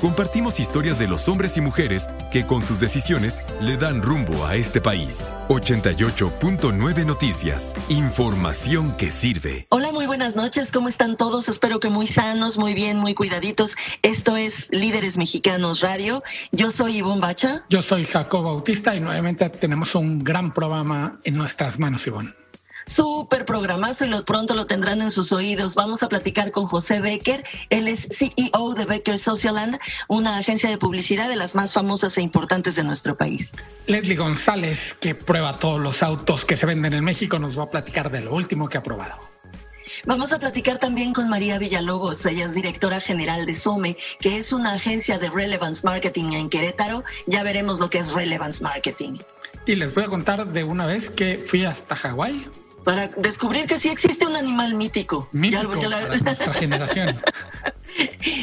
Compartimos historias de los hombres y mujeres que con sus decisiones le dan rumbo a este país. 88.9 Noticias. Información que sirve. Hola, muy buenas noches. ¿Cómo están todos? Espero que muy sanos, muy bien, muy cuidaditos. Esto es Líderes Mexicanos Radio. Yo soy Ivonne Bacha. Yo soy Jacob Bautista y nuevamente tenemos un gran programa en nuestras manos, Ivonne súper programazo y lo pronto lo tendrán en sus oídos. Vamos a platicar con José Becker. Él es CEO de Becker Socialand, una agencia de publicidad de las más famosas e importantes de nuestro país. Leslie González, que prueba todos los autos que se venden en México, nos va a platicar de lo último que ha probado. Vamos a platicar también con María Villalobos, ella es directora general de SOME, que es una agencia de Relevance Marketing en Querétaro. Ya veremos lo que es Relevance Marketing. Y les voy a contar de una vez que fui hasta Hawái para descubrir que sí existe un animal mítico. Mítico nuestra generación.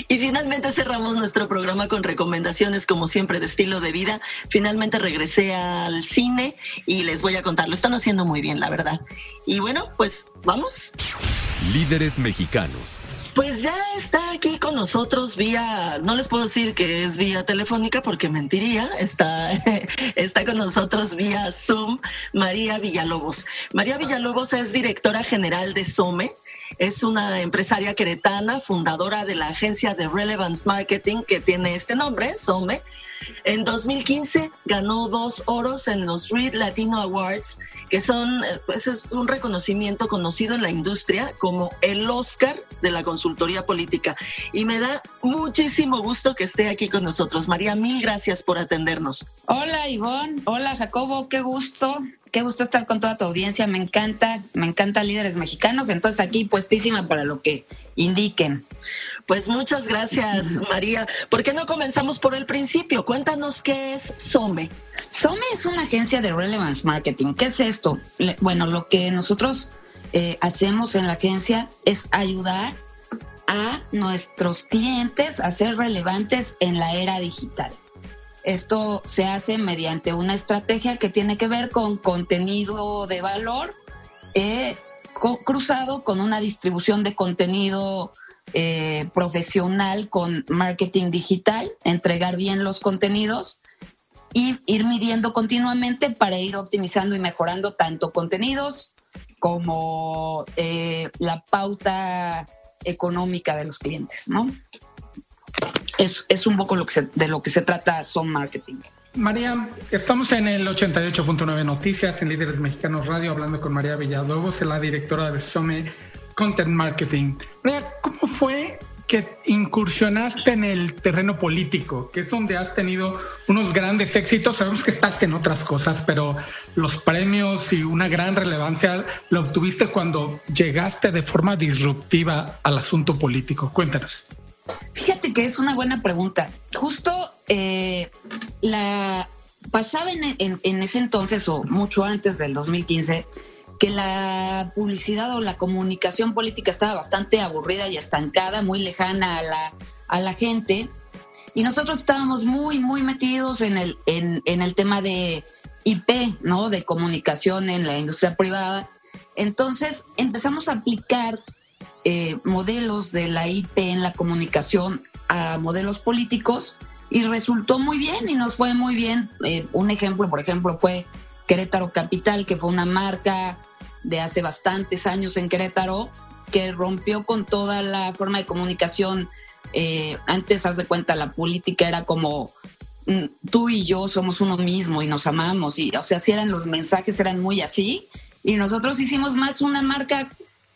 Y finalmente cerramos nuestro programa con recomendaciones, como siempre, de estilo de vida. Finalmente regresé al cine y les voy a contar. Lo están haciendo muy bien, la verdad. Y bueno, pues vamos. Líderes mexicanos pues ya está aquí con nosotros vía, no les puedo decir que es vía telefónica porque mentiría, está, está con nosotros vía Zoom María Villalobos. María Villalobos es directora general de SOME, es una empresaria queretana, fundadora de la agencia de Relevance Marketing que tiene este nombre, SOME en 2015 ganó dos oros en los Reed Latino Awards, que son, eh, pues es un reconocimiento conocido en la industria como el Oscar de la consultoría política. Y me da muchísimo gusto que esté aquí con nosotros. María, mil gracias por atendernos. Hola Ivonne, hola Jacobo, qué gusto qué gusto estar con toda tu audiencia. Me encanta, me encanta líderes mexicanos. Entonces aquí puestísima para lo que indiquen. Pues muchas gracias, María. ¿Por qué no comenzamos por el principio? Cuéntanos qué es SOME. SOME es una agencia de relevance marketing. ¿Qué es esto? Bueno, lo que nosotros eh, hacemos en la agencia es ayudar a nuestros clientes a ser relevantes en la era digital. Esto se hace mediante una estrategia que tiene que ver con contenido de valor eh, cruzado con una distribución de contenido eh, profesional con marketing digital, entregar bien los contenidos y ir midiendo continuamente para ir optimizando y mejorando tanto contenidos como eh, la pauta económica de los clientes, ¿no? Es, un poco de lo que se trata Son Marketing. María, estamos en el 88.9 Noticias en Líderes Mexicanos Radio hablando con María Villalobos, la directora de Some Content Marketing. María, ¿cómo fue que incursionaste en el terreno político, que es donde has tenido unos grandes éxitos? Sabemos que estás en otras cosas, pero los premios y una gran relevancia lo obtuviste cuando llegaste de forma disruptiva al asunto político. Cuéntanos. Fíjate que es una buena pregunta. Justo eh, la pasaba en, ese entonces o mucho antes del 2015 que la publicidad o la comunicación política estaba bastante aburrida y estancada, muy lejana a la, a la gente. Y nosotros estábamos muy, muy metidos en el, en, en el tema de IP, ¿no? De comunicación en la industria privada. Entonces empezamos a aplicar eh, modelos de la IP en la comunicación a modelos políticos y resultó muy bien y nos fue muy bien. Eh, un ejemplo, por ejemplo, fue Querétaro Capital, que fue una marca de hace bastantes años en Querétaro que rompió con toda la forma de comunicación. Eh, antes, haz de cuenta, la política era como mm, tú y yo somos uno mismo y nos amamos. Y, o sea, si eran los mensajes, eran muy así. Y nosotros hicimos más una marca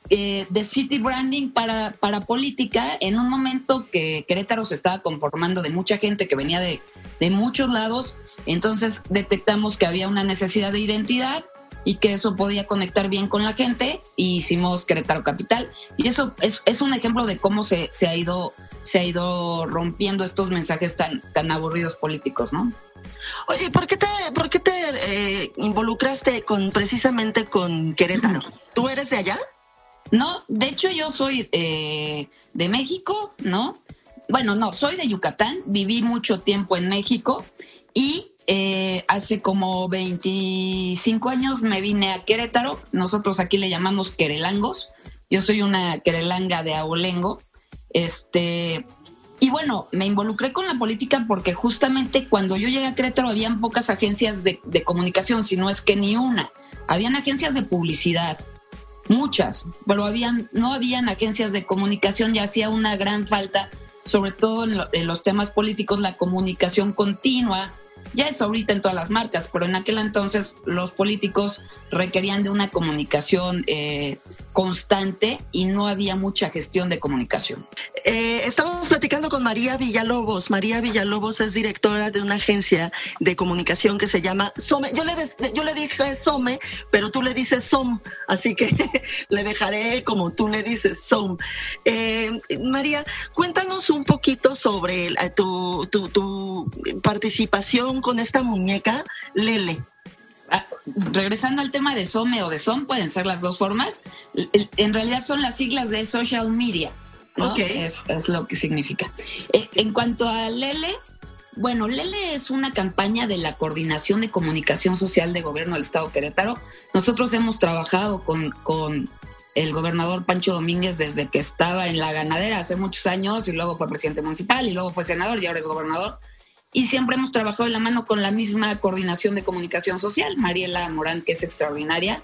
eh, de city branding para, para política en un momento que Querétaro se estaba conformando de mucha gente que venía de, de muchos lados. Entonces detectamos que había una necesidad de identidad y que eso podía conectar bien con la gente y hicimos Querétaro Capital. Y eso es, es un ejemplo de cómo se, se, ha ido, se ha ido rompiendo estos mensajes tan, tan aburridos políticos, ¿no? Oye, ¿por qué te, por qué te eh, involucraste con precisamente con Querétaro? ¿Tú eres de allá? No, de hecho yo soy eh, de México, ¿no? bueno, no, soy de Yucatán, viví mucho tiempo en México y eh, hace como 25 años me vine a Querétaro. Nosotros aquí le llamamos querelangos. Yo soy una querelanga de Abolengo. Este, y bueno, me involucré con la política porque justamente cuando yo llegué a Querétaro habían pocas agencias de, de comunicación, si no es que ni una. Habían agencias de publicidad, muchas, pero habían, no habían agencias de comunicación y hacía una gran falta, sobre todo en, en los temas políticos, la comunicación continua, ya es ahorita en todas las marcas, pero en aquel entonces los políticos requerían de una comunicación eh, constante y no había mucha gestión de comunicación. Eh, estamos platicando con María Villalobos. María Villalobos es directora de una agencia de comunicación que se llama SOME. Yo le, yo le dije SOME, pero tú le dices SOM, así que le dejaré como tú le dices SOM. Eh, María, cuéntanos un poquito sobre tu, tu participación con esta muñeca Lele. Ah, regresando al tema de SOME o de SOM, pueden ser las dos formas. En realidad son las siglas de social media. ¿no? Es, lo que significa. Eh, en cuanto a Lele, bueno, Lele es una campaña de la Coordinación de Comunicación Social de Gobierno del Estado Querétaro. Nosotros hemos trabajado con, con el gobernador Pancho Domínguez desde que estaba en la ganadera hace muchos años y luego fue presidente municipal y luego fue senador y ahora es gobernador y siempre hemos trabajado de la mano con la misma coordinación de comunicación social, Mariela Morán, que es extraordinaria.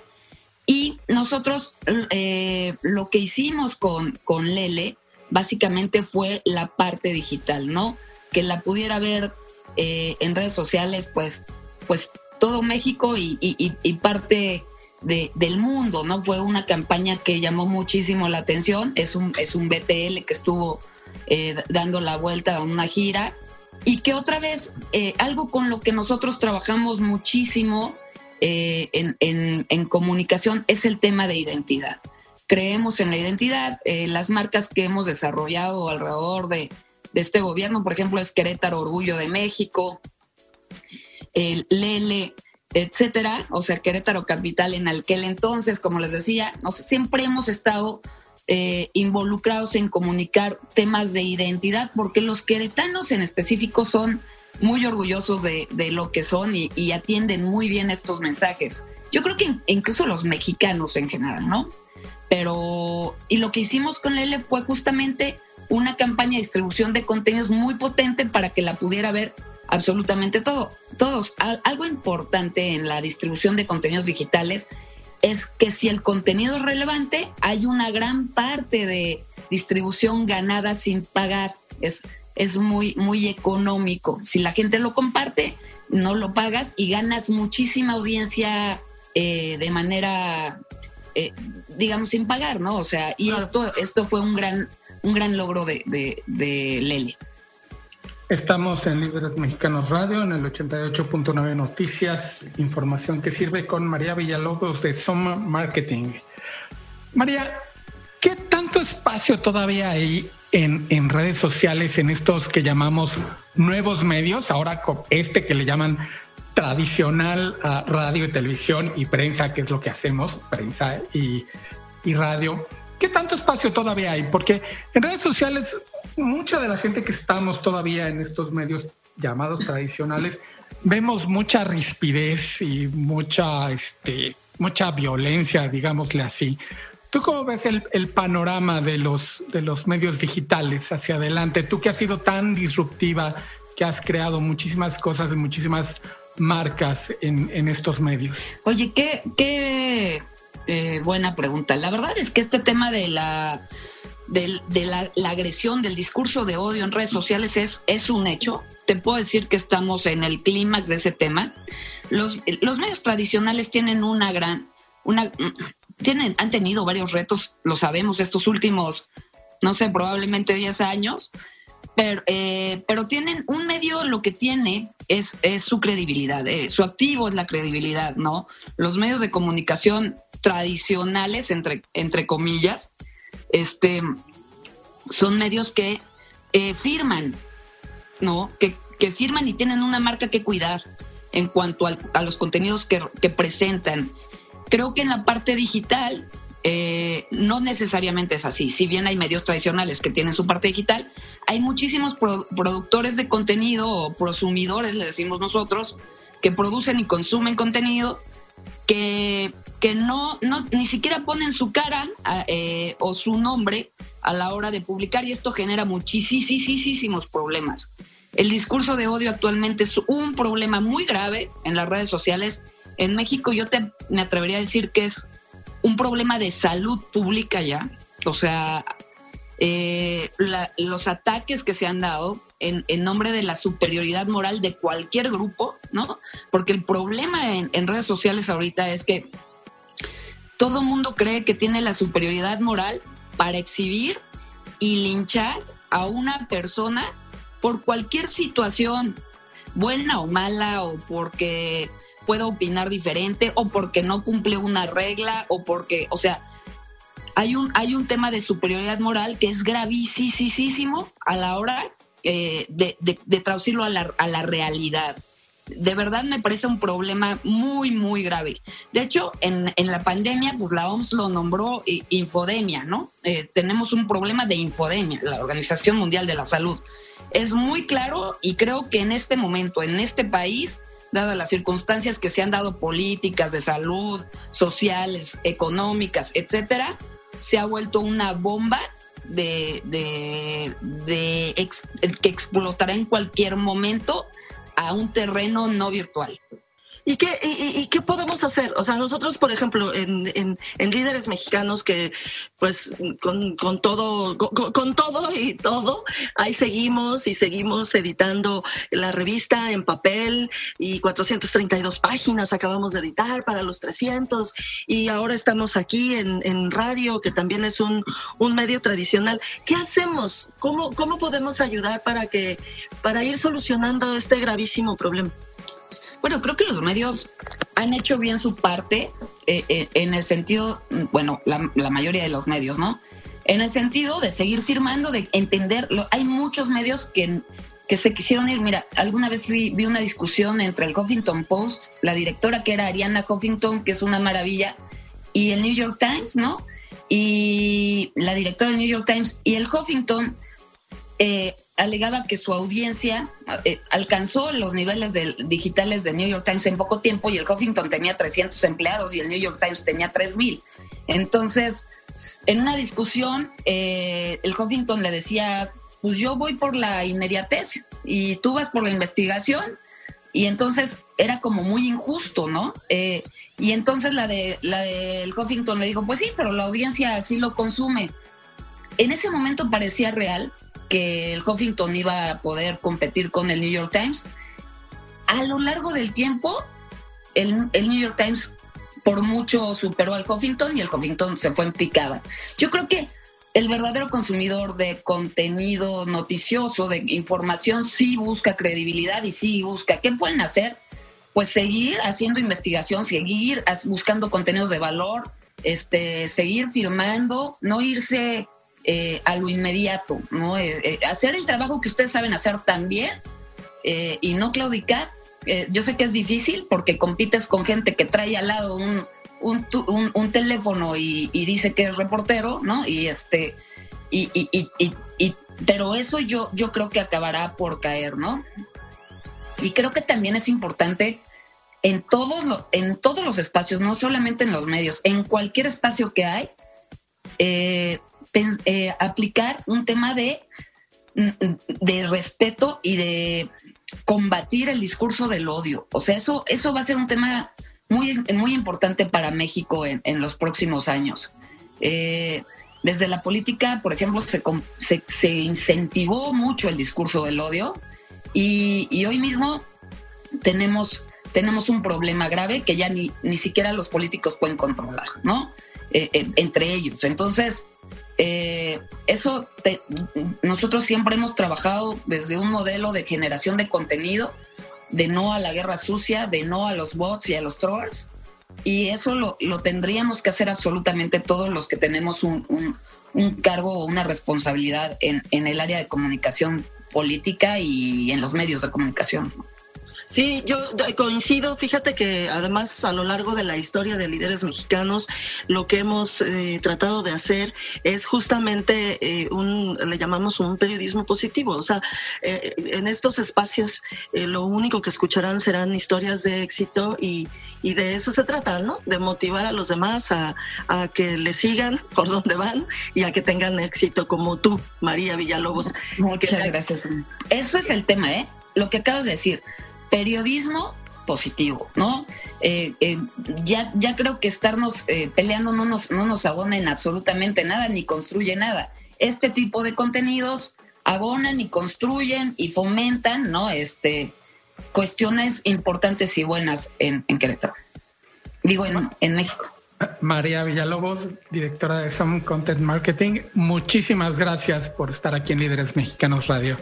Y nosotros eh, lo que hicimos con, con Lele básicamente fue la parte digital, ¿no? Que la pudiera ver eh, en redes sociales, pues, pues todo México y, y, parte de, del mundo, ¿no? Fue una campaña que llamó muchísimo la atención. Es un, es un BTL que estuvo eh, dando la vuelta a una gira y que otra vez, eh, algo con lo que nosotros trabajamos muchísimo eh, en, comunicación es el tema de identidad. Creemos en la identidad, eh, las marcas que hemos desarrollado alrededor de, este gobierno, por ejemplo, es Querétaro Orgullo de México, el Lele, etcétera, o sea, Querétaro Capital en aquel entonces, como les decía, siempre hemos estado eh, involucrados en comunicar temas de identidad, porque los queretanos en específico son muy orgullosos de, lo que son y, atienden muy bien estos mensajes. Yo creo que incluso los mexicanos en general, ¿no? Pero, y lo que hicimos con Lele fue justamente una campaña de distribución de contenidos muy potente para que la pudiera ver absolutamente todo. Todos. Algo importante en la distribución de contenidos digitales es que si el contenido es relevante, hay una gran parte de distribución ganada sin pagar. Es, es muy, muy económico. Si la gente lo comparte, no lo pagas y ganas muchísima audiencia eh, de manera, eh, digamos, sin pagar, ¿no? O sea, y esto, esto fue un gran, un gran logro de, de, de Lele. Estamos en Líderes Mexicanos Radio, en el 88.9 Noticias, información que sirve con María Villalobos de Soma Marketing. María, ¿qué tanto espacio todavía hay en, en redes sociales, en estos que llamamos nuevos medios, ahora este que le llaman tradicional radio y televisión y prensa, que es lo que hacemos, prensa y, y radio? ¿Qué tanto espacio todavía hay? Porque en redes sociales mucha de la gente que estamos todavía en estos medios llamados tradicionales, vemos mucha rispidez y mucha, este, mucha violencia, digámosle así. ¿Tú cómo ves el, panorama de los, de los medios digitales hacia adelante? Tú que has sido tan disruptiva, que has creado muchísimas cosas muchísimas marcas en, estos medios. Oye, qué, qué eh, buena pregunta. La verdad es que este tema de la de, la, agresión, del discurso de odio en redes sociales es, es un hecho. Te puedo decir que estamos en el clímax de ese tema. Los, los medios tradicionales tienen una gran, una, tienen, han tenido varios retos, lo sabemos, estos últimos, no sé, probablemente 10 años, pero, eh, pero tienen un medio, lo que tiene es, es su credibilidad, eh, su activo es la credibilidad, ¿no? Los medios de comunicación tradicionales, entre, entre comillas, este, son medios que eh, firman, ¿no? Que, firman y tienen una marca que cuidar en cuanto a los contenidos que, presentan. Creo que en la parte digital eh, no necesariamente es así. Si bien hay medios tradicionales que tienen su parte digital, hay muchísimos productores de contenido o prosumidores, le decimos nosotros, que producen y consumen contenido que, que no, no ni siquiera ponen su cara eh, o su nombre a la hora de publicar y esto genera muchísimos problemas. El discurso de odio actualmente es un problema muy grave en las redes sociales. En México yo te, me atrevería a decir que es un problema de salud pública ya. O sea, eh, los ataques que se han dado en, nombre de la superioridad moral de cualquier grupo, ¿no? Porque el problema en, en redes sociales ahorita es que todo mundo cree que tiene la superioridad moral para exhibir y linchar a una persona por cualquier situación, buena o mala, o porque pueda opinar diferente, o porque no cumple una regla, o porque, o sea, hay un, hay un tema de superioridad moral que es gravísimo a la hora eh, de, traducirlo a la, a la realidad de verdad me parece un problema muy, muy grave. De hecho, en, la pandemia, pues la OMS lo nombró infodemia, ¿no? Eh, tenemos un problema de infodemia, la Organización Mundial de la Salud. Es muy claro y creo que en este momento, en este país, dadas las circunstancias que se han dado políticas de salud, sociales, económicas, etcétera, se ha vuelto una bomba de, que explotará en cualquier momento a un terreno no virtual. ¿Y qué, y, qué podemos hacer? O sea, nosotros, por ejemplo, en, en, líderes mexicanos que, pues, con, con todo, con, todo y todo, ahí seguimos y seguimos editando la revista en papel y 432 páginas acabamos de editar para los 300 y ahora estamos aquí en, en radio, que también es un, un medio tradicional. ¿Qué hacemos? ¿Cómo, ¿Cómo podemos ayudar para que, para ir solucionando este gravísimo problema? Bueno, creo que los medios han hecho bien su parte eh, eh, en el sentido, bueno, la, mayoría de los medios, ¿no? En el sentido de seguir firmando, de entender, hay muchos medios que, que se quisieron ir. Mira, alguna vez vi, vi, una discusión entre el Huffington Post, la directora que era Ariana Huffington, que es una maravilla, y el New York Times, ¿no? Y la directora del New York Times y el Huffington eh, alegaba que su audiencia eh, alcanzó los niveles digitales de New York Times en poco tiempo y el Huffington tenía 300 empleados y el New York Times tenía 3.000. Entonces, en una discusión, eh, el Huffington le decía, pues yo voy por la inmediatez y tú vas por la investigación. Y entonces era como muy injusto, ¿no? Eh, y entonces la, de, la del Huffington le dijo, pues sí, pero la audiencia así lo consume. En ese momento parecía real, que el Huffington iba a poder competir con el New York Times. A lo largo del tiempo, el, New York Times por mucho superó al Huffington y el Huffington se fue en picada. Yo creo que el verdadero consumidor de contenido noticioso, de información, sí busca credibilidad y sí busca. ¿Qué pueden hacer? Pues seguir haciendo investigación, seguir buscando contenidos de valor, este, seguir firmando, no irse eh, a lo inmediato, ¿no? Eh, eh, hacer el trabajo que ustedes saben hacer también y no claudicar. yo sé que es difícil porque compites con gente que trae al lado un, un, teléfono y, dice que es reportero, ¿no? Y este, y, y, pero eso yo, yo creo que acabará por caer, ¿no? Y creo que también es importante en todos, en todos los espacios, no solamente en los medios, en cualquier espacio que hay, eh, eh, aplicar un tema de, mm, de respeto y de combatir el discurso del odio. O sea, eso, eso va a ser un tema muy, muy importante para México en, los próximos años. Eh, desde la política, por ejemplo, se, incentivó mucho el discurso del odio y, hoy mismo tenemos, tenemos un problema grave que ya ni, ni siquiera los políticos pueden controlar, ¿no? Eh, entre ellos. Entonces, eh, eso nosotros siempre hemos trabajado desde un modelo de generación de contenido, de no a la guerra sucia, de no a los bots y a los trolls. Y eso lo, tendríamos que hacer absolutamente todos los que tenemos un, cargo o una responsabilidad en, en, el área de comunicación política y en los medios de comunicación. Sí, yo coincido. Fíjate que además a lo largo de la historia de líderes mexicanos, lo que hemos eh, tratado de hacer es justamente eh, un, le llamamos un periodismo positivo. O sea, eh, en estos espacios lo único que escucharán serán historias de éxito y, y, de eso se trata, ¿no? De motivar a los demás a, a que le sigan por donde van y a que tengan éxito como tú, María Villalobos. Muchas gracias. Eso es el tema, ¿eh? Lo que acabas de decir periodismo positivo, ¿no? Eh, eh, ya, ya creo que estarnos eh, peleando no nos, no nos abona en absolutamente nada ni construye nada. Este tipo de contenidos abonan y construyen y fomentan, ¿no? Este, cuestiones importantes y buenas en, Querétaro. Digo, en, en México. María Villalobos, directora de Some Content Marketing, muchísimas gracias por estar aquí en Líderes Mexicanos Radio.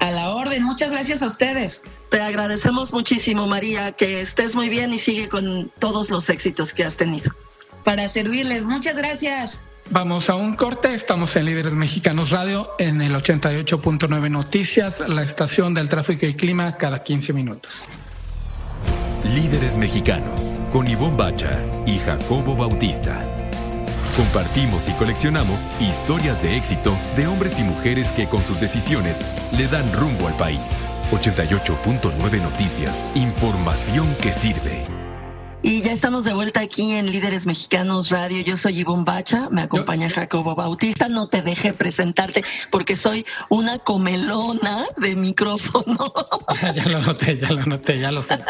A la orden, muchas gracias a ustedes. Te agradecemos muchísimo, María, que estés muy bien y sigue con todos los éxitos que has tenido. Para servirles, muchas gracias. Vamos a un corte, estamos en Líderes Mexicanos Radio en el 88.9 Noticias, la estación del tráfico y clima cada 15 minutos. Líderes Mexicanos, con Ivonne Bacha y Jacobo Bautista. Compartimos y coleccionamos historias de éxito de hombres y mujeres que con sus decisiones le dan rumbo al país. 88.9 Noticias. Información que sirve. Y ya estamos de vuelta aquí en Líderes Mexicanos Radio. Yo soy Ivonne Bacha, me acompaña Jacobo Bautista. No te deje presentarte porque soy una comelona de micrófono. ya lo noté, ya lo noté, ya lo sé.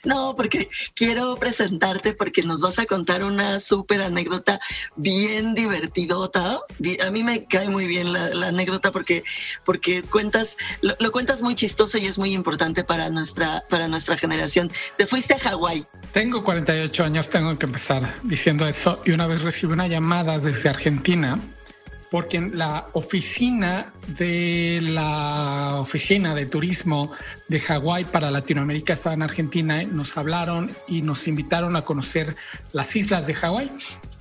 No, porque quiero presentarte porque nos vas a contar una súper anécdota bien divertidota. A mí me cae muy bien la, anécdota porque, porque cuentas, lo, cuentas muy chistoso y es muy importante para nuestra, para nuestra generación. Te fuiste a Hawái. Tengo 48 años, tengo que empezar diciendo eso. Y una vez recibí una llamada desde Argentina porque en la oficina de la oficina de turismo de Hawái para Latinoamérica estaba en Argentina, nos hablaron y nos invitaron a conocer las islas de Hawái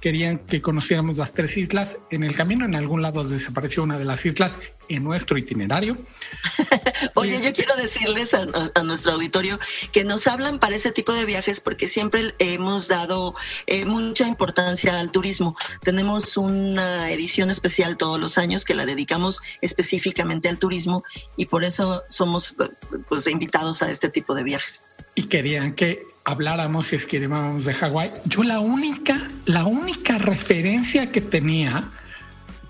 querían que conociéramos las tres islas. En el camino, en algún lado desapareció una de las islas en nuestro itinerario. Oye, yo quiero decirles a, nuestro auditorio que nos hablan para ese tipo de viajes porque siempre hemos dado eh, mucha importancia al turismo. Tenemos una edición especial todos los años que la dedicamos específicamente al turismo y por eso somos pues, invitados a este tipo de viajes. Y querían que habláramos y escribíamos de Hawái, yo la única, la única referencia que tenía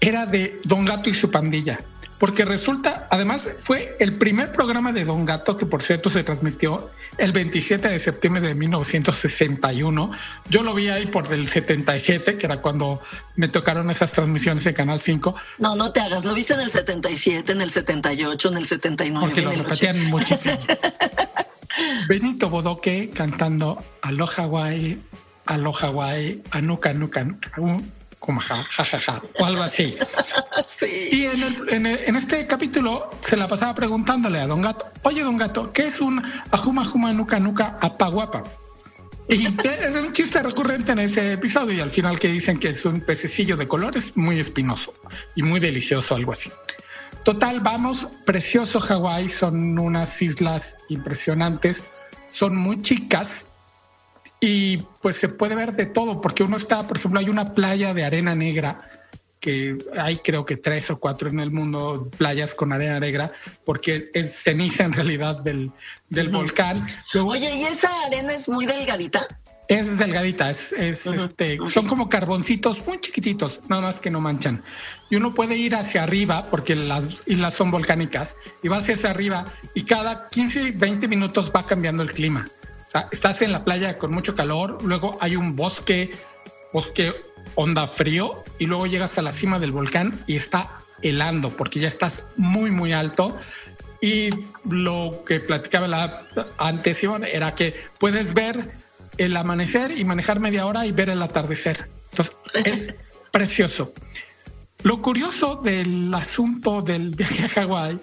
era de Don Gato y su pandilla. Porque resulta, además, fue el primer programa de Don Gato, que por cierto se transmitió el 27 de septiembre de 1961. Yo lo vi ahí por el 77, que era cuando me tocaron esas transmisiones de Canal 5. No, no te hagas, lo viste en el 77, en el 78, en el 79. Porque lo repetían muchísimo. Benito Bodoque cantando Alo Hawaii, Alo Hawaii, Anuka, Anuka, Anuka, como ja, ja, ja, ja, o algo así. Y en, este capítulo se la pasaba preguntándole a Don Gato, oye Don Gato, ¿qué es un Ajuma, Ajuma, Nuca, Nuca, Apaguapa? Y es un chiste recurrente en ese episodio y al final que dicen que es un pececillo de colores muy espinoso y muy delicioso, algo así. Total, vamos, precioso Hawái, son unas islas impresionantes, son muy chicas y pues se puede ver de todo, porque uno está, por ejemplo, hay una playa de arena negra, que hay creo que tres o cuatro en el mundo, playas con arena negra, porque es ceniza en realidad del, del volcán. Oye, ¿y esa arena es muy delgadita? Es delgadita, es, este, son como carboncitos muy chiquititos, nada más que no manchan. Y uno puede ir hacia arriba, porque las islas son volcánicas, y va hacia arriba, y cada 15, 20 minutos va cambiando el clima. O sea, estás en la playa con mucho calor, luego hay un bosque, bosque onda frío, y luego llegas a la cima del volcán y está helando, porque ya estás muy, muy alto. Y lo que platicaba la, antes, Iván, era que puedes ver el amanecer y manejar media hora y ver el atardecer. Entonces es precioso. Lo curioso del asunto del viaje a Hawái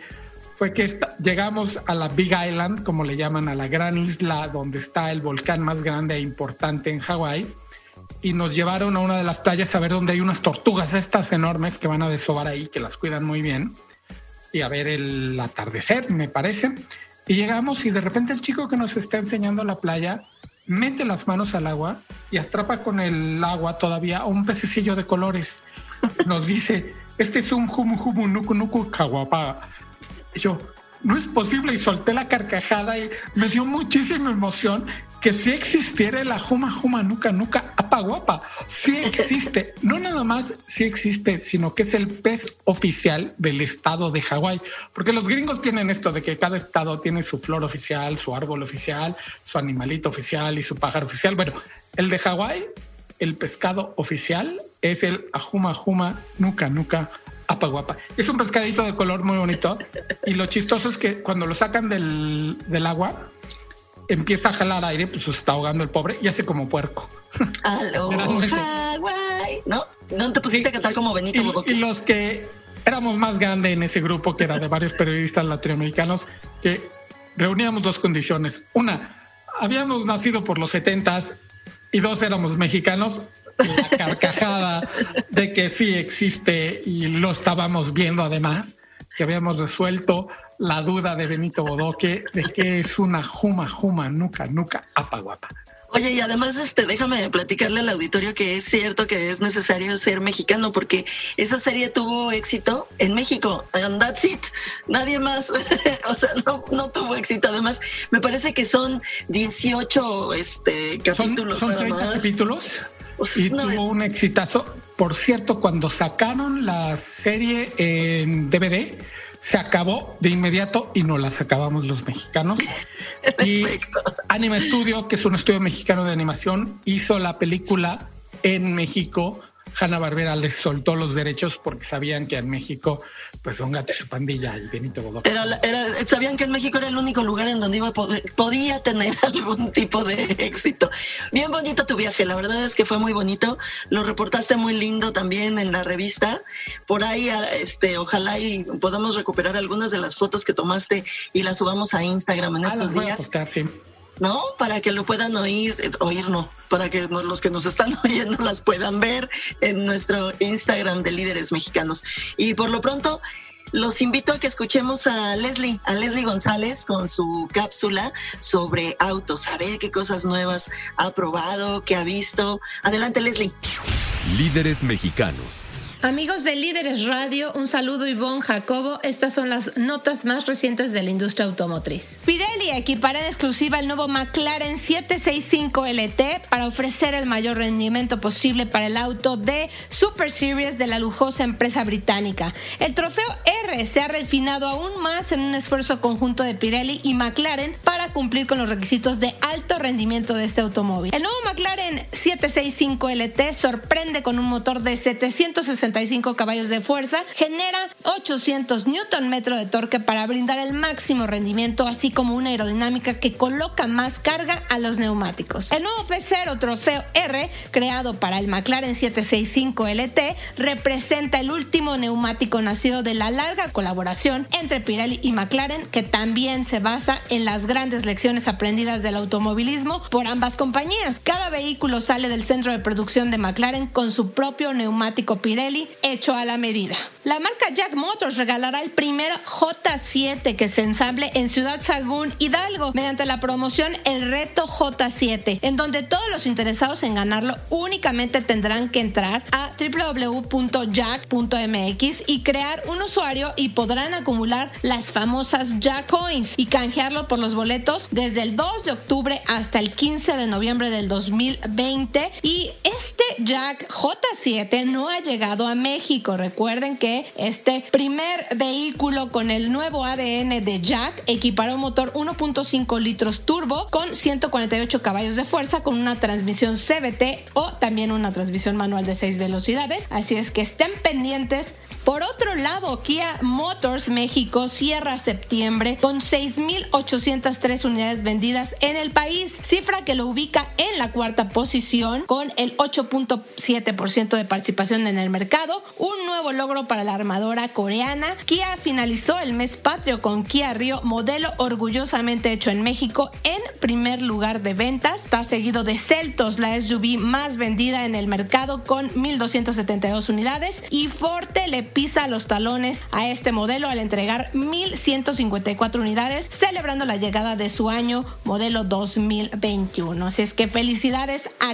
fue que llegamos a la Big Island, como le llaman, a la gran isla donde está el volcán más grande e importante en Hawái, y nos llevaron a una de las playas a ver donde hay unas tortugas estas enormes que van a desovar ahí, que las cuidan muy bien, y a ver el atardecer, me parece. Y llegamos y de repente el chico que nos está enseñando la playa mete las manos al agua y atrapa con el agua todavía un pececillo de colores. Nos dice, este es un humu humu nuku nuku kawapa. Y yo, no es posible y solté la carcajada y me dio muchísima emoción que si existiera la Juma Juma Nuca Nuca Apaguapa. Sí existe. No nada más sí existe, sino que es el pez oficial del estado de Hawái. Porque los gringos tienen esto de que cada estado tiene su flor oficial, su árbol oficial, su animalito oficial y su pájaro oficial. Bueno, el de Hawái, el pescado oficial es el Ajuma Juma Nuca Nuca Apaguapa. Es un pescadito de color muy bonito y lo chistoso es que cuando lo sacan del, del agua, empieza a jalar aire, pues se está ahogando el pobre y hace como puerco. ¿no? ¿No te pusiste a cantar como Benito y, y los que éramos más grandes en ese grupo, que era de varios periodistas latinoamericanos, que reuníamos dos condiciones. Una, habíamos nacido por los setentas y dos, éramos mexicanos. La carcajada de que sí existe y lo estábamos viendo además, que habíamos resuelto la duda de Benito Bodoque de que es una juma, juma, nuca, nuca, apaguapa. Oye, y además, este, déjame platicarle al auditorio que es cierto que es necesario ser mexicano porque esa serie tuvo éxito en México. And that's it. Nadie más. o sea, no, tuvo éxito. Además, me parece que son 18 este, capítulos. Son, 30 capítulos. Y tuvo un exitazo. Por cierto, cuando sacaron la serie en DVD, se acabó de inmediato y no las acabamos los mexicanos. y Anima Studio, que es un estudio mexicano de animación, hizo la película en México Hanna Barbera les soltó los derechos porque sabían que en México, pues son gato y su pandilla y Benito Bodoque. sabían que en México era el único lugar en donde iba podía tener algún tipo de éxito. Bien bonito tu viaje, la verdad es que fue muy bonito. Lo reportaste muy lindo también en la revista. Por ahí, este, ojalá y podamos recuperar algunas de las fotos que tomaste y las subamos a Instagram en ah, estos días. ¿No? Para que lo puedan oír, oír no, para que los que nos están oyendo las puedan ver en nuestro Instagram de Líderes Mexicanos. Y por lo pronto, los invito a que escuchemos a Leslie, a Leslie González con su cápsula sobre autos, a ver qué cosas nuevas ha probado, qué ha visto. Adelante, Leslie. Líderes Mexicanos Amigos de Líderes Radio, un saludo Ivonne Jacobo. Estas son las notas más recientes de la industria automotriz. Pirelli equipará en exclusiva el nuevo McLaren 765 LT para ofrecer el mayor rendimiento posible para el auto de Super Series de la lujosa empresa británica. El trofeo R se ha refinado aún más en un esfuerzo conjunto de Pirelli y McLaren para cumplir con los requisitos de alto rendimiento de este automóvil. El nuevo McLaren 765 LT sorprende con un motor de 760 caballos de fuerza, genera 800 Newton metro de torque para brindar el máximo rendimiento, así como una aerodinámica que coloca más carga a los neumáticos. El nuevo P0 Trofeo R, creado para el McLaren 765 LT, representa el último neumático nacido de la larga colaboración entre Pirelli y McLaren, que también se basa en las grandes lecciones aprendidas del automovilismo por ambas compañías. Cada vehículo sale del centro de producción de McLaren con su propio neumático Pirelli hecho a la medida. La marca Jack Motors regalará el primer J7 que se ensamble en Ciudad Sagún, Hidalgo, mediante la promoción El Reto J7, en donde todos los interesados en ganarlo únicamente tendrán que entrar a www.jack.mx y crear un usuario y podrán acumular las famosas Jack Coins y canjearlo por los boletos desde el 2 de octubre hasta el 15 de noviembre del 2020. Y este Jack J7 no ha llegado a México. Recuerden que este primer vehículo con el nuevo ADN de Jack equipará un motor 1.5 litros turbo con 148 caballos de fuerza con una transmisión CVT o también una transmisión manual de 6 velocidades. Así es que estén pendientes por otro lado, Kia Motors México cierra septiembre con 6.803 unidades vendidas en el país, cifra que lo ubica en la cuarta posición con el 8.7% de participación en el mercado, un nuevo logro para la armadora coreana. Kia finalizó el mes patrio con Kia Rio, modelo orgullosamente hecho en México, en primer lugar de ventas. Está seguido de Celtos, la SUV más vendida en el mercado con 1.272 unidades y Forte le pisa los talones a este modelo al entregar 1.154 unidades, celebrando la llegada de su año modelo 2021. Así es que felicidades a.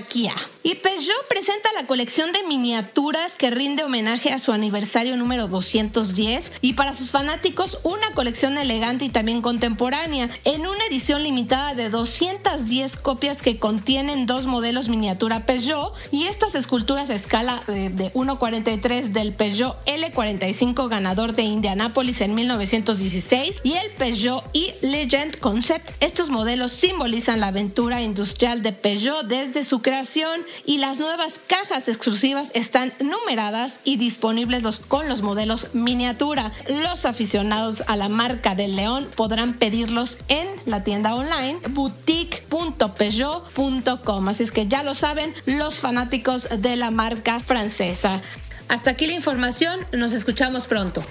Y Peugeot presenta la colección de miniaturas que rinde homenaje a su aniversario número 210 y para sus fanáticos una colección elegante y también contemporánea en una edición limitada de 210 copias que contienen dos modelos miniatura Peugeot y estas esculturas a escala de, 1.43 del Peugeot L45 ganador de Indianápolis en 1916 y el Peugeot E Legend Concept. Estos modelos simbolizan la aventura industrial de Peugeot desde su creación y las nuevas cajas exclusivas están numeradas y disponibles con los modelos miniatura. Los aficionados a la marca del León podrán pedirlos en la tienda online boutique.peugeot.com. Así es que ya lo saben los fanáticos de la marca francesa. Hasta aquí la información, nos escuchamos pronto.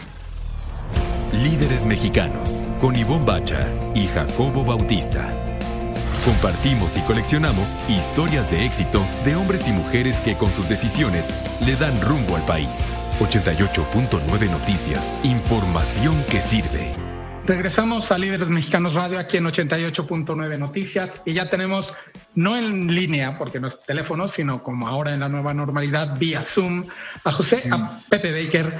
Líderes mexicanos con Ivonne Bacha y Jacobo Bautista. Compartimos y coleccionamos historias de éxito de hombres y mujeres que con sus decisiones le dan rumbo al país. 88.9 Noticias, información que sirve. Regresamos a Líderes Mexicanos Radio aquí en 88.9 Noticias y ya tenemos, no en línea, porque no es teléfono, sino como ahora en la nueva normalidad, vía Zoom, a José a Pepe Baker.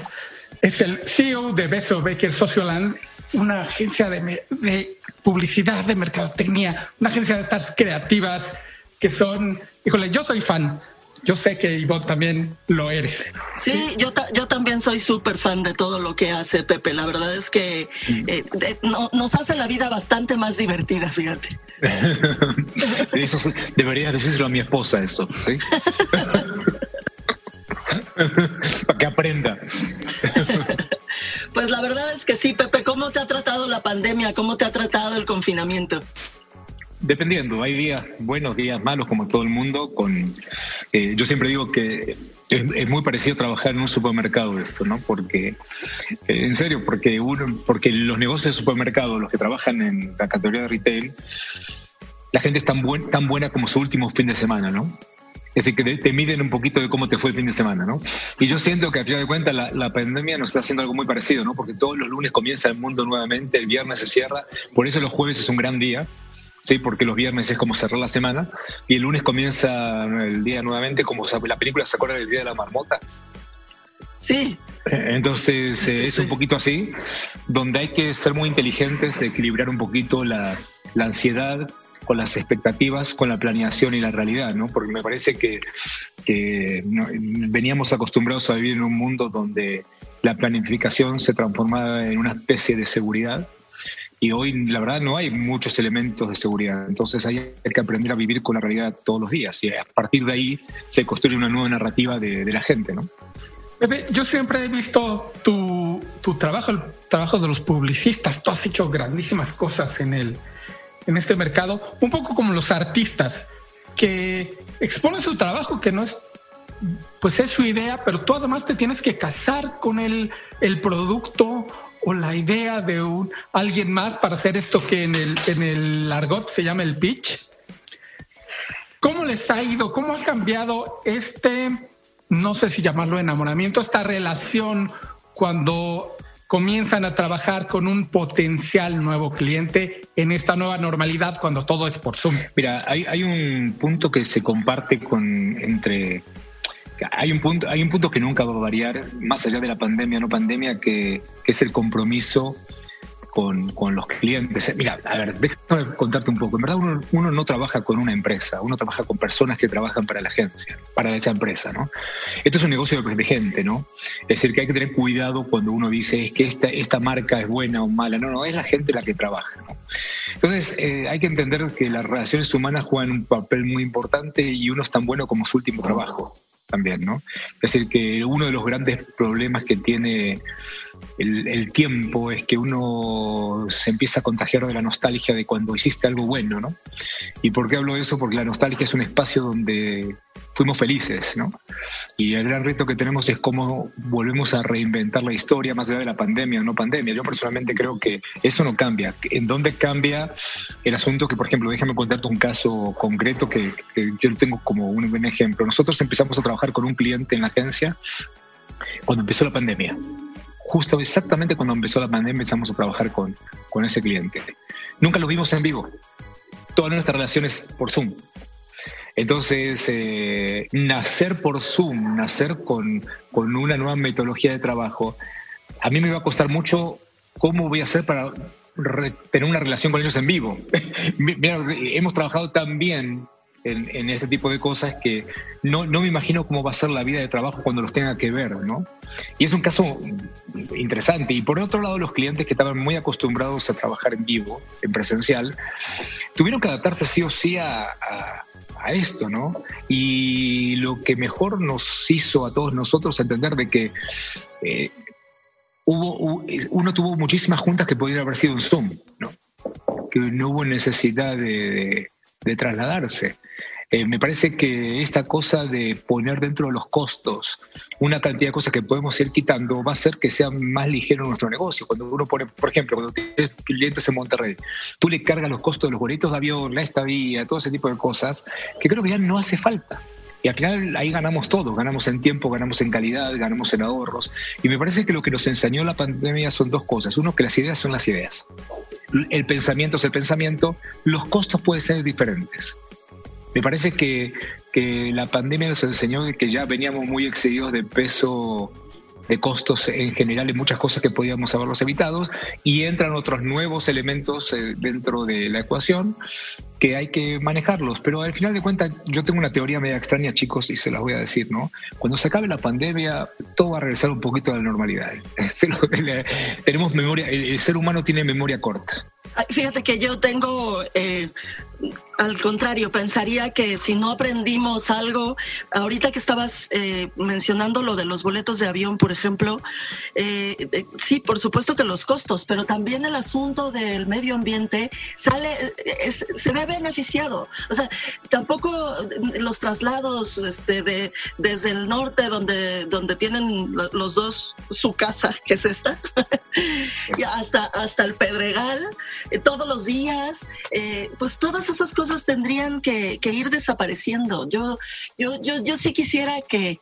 Es el CEO de Beso Baker Socioland una agencia de, publicidad, de mercadotecnia, una agencia de estas creativas que son, híjole, yo soy fan. Yo sé que Ivonne también lo eres. Sí, yo, yo también soy súper fan de todo lo que hace Pepe. La verdad es que eh, nos hace la vida bastante más divertida, fíjate. eso debería decírselo a mi esposa eso, ¿sí? Para que aprenda. Pues la verdad es que sí, Pepe, ¿cómo te ha tratado la pandemia? ¿Cómo te ha tratado el confinamiento? Dependiendo, hay días buenos, días malos, como todo el mundo. Con, eh, yo siempre digo que es, muy parecido trabajar en un supermercado esto, ¿no? Porque, eh, en serio, porque, uno, porque los negocios de supermercado, los que trabajan en la categoría de retail, la gente es tan, buen, tan buena como su último fin de semana, ¿no? Es decir, que te miden un poquito de cómo te fue el fin de semana, ¿no? Y yo siento que a final de cuentas la, pandemia nos está haciendo algo muy parecido, ¿no? Porque todos los lunes comienza el mundo nuevamente, el viernes se cierra, por eso los jueves es un gran día, ¿sí? Porque los viernes es como cerrar la semana y el lunes comienza el día nuevamente, como la película se acuerda del Día de la Marmota. Sí. Entonces eh, es un poquito así, donde hay que ser muy inteligentes, de equilibrar un poquito la, la ansiedad con las expectativas, con la planeación y la realidad, ¿no? Porque me parece que, veníamos acostumbrados a vivir en un mundo donde la planificación se transformaba en una especie de seguridad y hoy la verdad no hay muchos elementos de seguridad. Entonces hay que aprender a vivir con la realidad todos los días y a partir de ahí se construye una nueva narrativa de, la gente, ¿no? Yo siempre he visto tu, tu, trabajo, el trabajo de los publicistas. Tú has hecho grandísimas cosas en el, en este mercado, un poco como los artistas que exponen su trabajo, que no es, pues es su idea, pero tú además te tienes que casar con el, el producto o la idea de un, alguien más para hacer esto que en el, en el argot se llama el pitch. ¿Cómo les ha ido? ¿Cómo ha cambiado este, no sé si llamarlo enamoramiento, esta relación cuando comienzan a trabajar con un potencial nuevo cliente en esta nueva normalidad cuando todo es por Zoom? Mira, hay, hay un punto que se comparte con entre hay un punto hay un punto que nunca va a variar más allá de la pandemia no pandemia que, es el compromiso con, los clientes. Mira, a ver, déjame contarte un poco. En verdad, uno, no trabaja con una empresa, uno trabaja con personas que trabajan para la agencia, para esa empresa, ¿no? Esto es un negocio de gente, ¿no? Es decir, que hay que tener cuidado cuando uno dice es que esta, esta marca es buena o mala. No, no, es la gente la que trabaja. Entonces, eh, hay que entender que las relaciones humanas juegan un papel muy importante y uno es tan bueno como su último trabajo también, ¿no? Es decir, que uno de los grandes problemas que tiene el, tiempo es que uno se empieza a contagiar de la nostalgia de cuando hiciste algo bueno, ¿no? ¿Y por qué hablo de eso? Porque la nostalgia es un espacio donde fuimos felices, ¿no? Y el gran reto que tenemos es cómo volvemos a reinventar la historia más allá de la pandemia o no pandemia. Yo personalmente creo que eso no cambia. ¿En dónde cambia el asunto? Que, por ejemplo, déjame contarte un caso concreto que, que yo tengo como un buen ejemplo. Nosotros empezamos a trabajar con un cliente en la agencia cuando empezó la pandemia. Justo exactamente cuando empezó la pandemia empezamos a trabajar con, con ese cliente. Nunca lo vimos en vivo. Todas nuestras relaciones por Zoom. Entonces, eh, nacer por Zoom, nacer con, con una nueva metodología de trabajo, a mí me va a costar mucho cómo voy a hacer para tener una relación con ellos en vivo. Mira, hemos trabajado tan bien en, en, ese tipo de cosas que no, no, me imagino cómo va a ser la vida de trabajo cuando los tenga que ver, ¿no? Y es un caso interesante. Y por otro lado, los clientes que estaban muy acostumbrados a trabajar en vivo, en presencial, tuvieron que adaptarse sí o sí a, a esto, ¿no? Y lo que mejor nos hizo a todos nosotros entender de que eh, hubo, uno tuvo muchísimas juntas que podrían haber sido en Zoom, ¿no? Que no hubo necesidad de, de trasladarse. Eh, me parece que esta cosa de poner dentro de los costos una cantidad de cosas que podemos ir quitando va a hacer que sea más ligero nuestro negocio. Cuando uno pone, por ejemplo, cuando tienes clientes en Monterrey, tú le cargas los costos de los boletos de avión, la estadía, todo ese tipo de cosas, que creo que ya no hace falta. Y al final ahí ganamos todo, ganamos en tiempo, ganamos en calidad, ganamos en ahorros. Y me parece que lo que nos enseñó la pandemia son dos cosas. Uno, que las ideas son las ideas. El pensamiento es el pensamiento, los costos pueden ser diferentes. Me parece que, la pandemia nos enseñó que ya veníamos muy excedidos de peso de costos en general en muchas cosas que podíamos haberlos evitado y entran otros nuevos elementos eh, dentro de la ecuación que hay que manejarlos. Pero al final de cuentas yo tengo una teoría media extraña, chicos, y se las voy a decir, ¿no? Cuando se acabe la pandemia, todo va a regresar un poquito a la normalidad. Tenemos memoria, el ser humano tiene memoria corta. Fíjate que yo tengo eh, al contrario, pensaría que si no aprendimos algo, ahorita que estabas eh, mencionando lo de los boletos de avión, por ejemplo, eh, eh, sí, por supuesto que los costos, pero también el asunto del medio ambiente sale, se ve beneficiado. O sea, tampoco los traslados este, de, desde el norte, donde, donde tienen los dos su casa, que es esta, hasta, hasta el Pedregal, todos los días, pues todas esas cosas tendrían que, ir desapareciendo. Yo, yo, yo, yo sí quisiera que,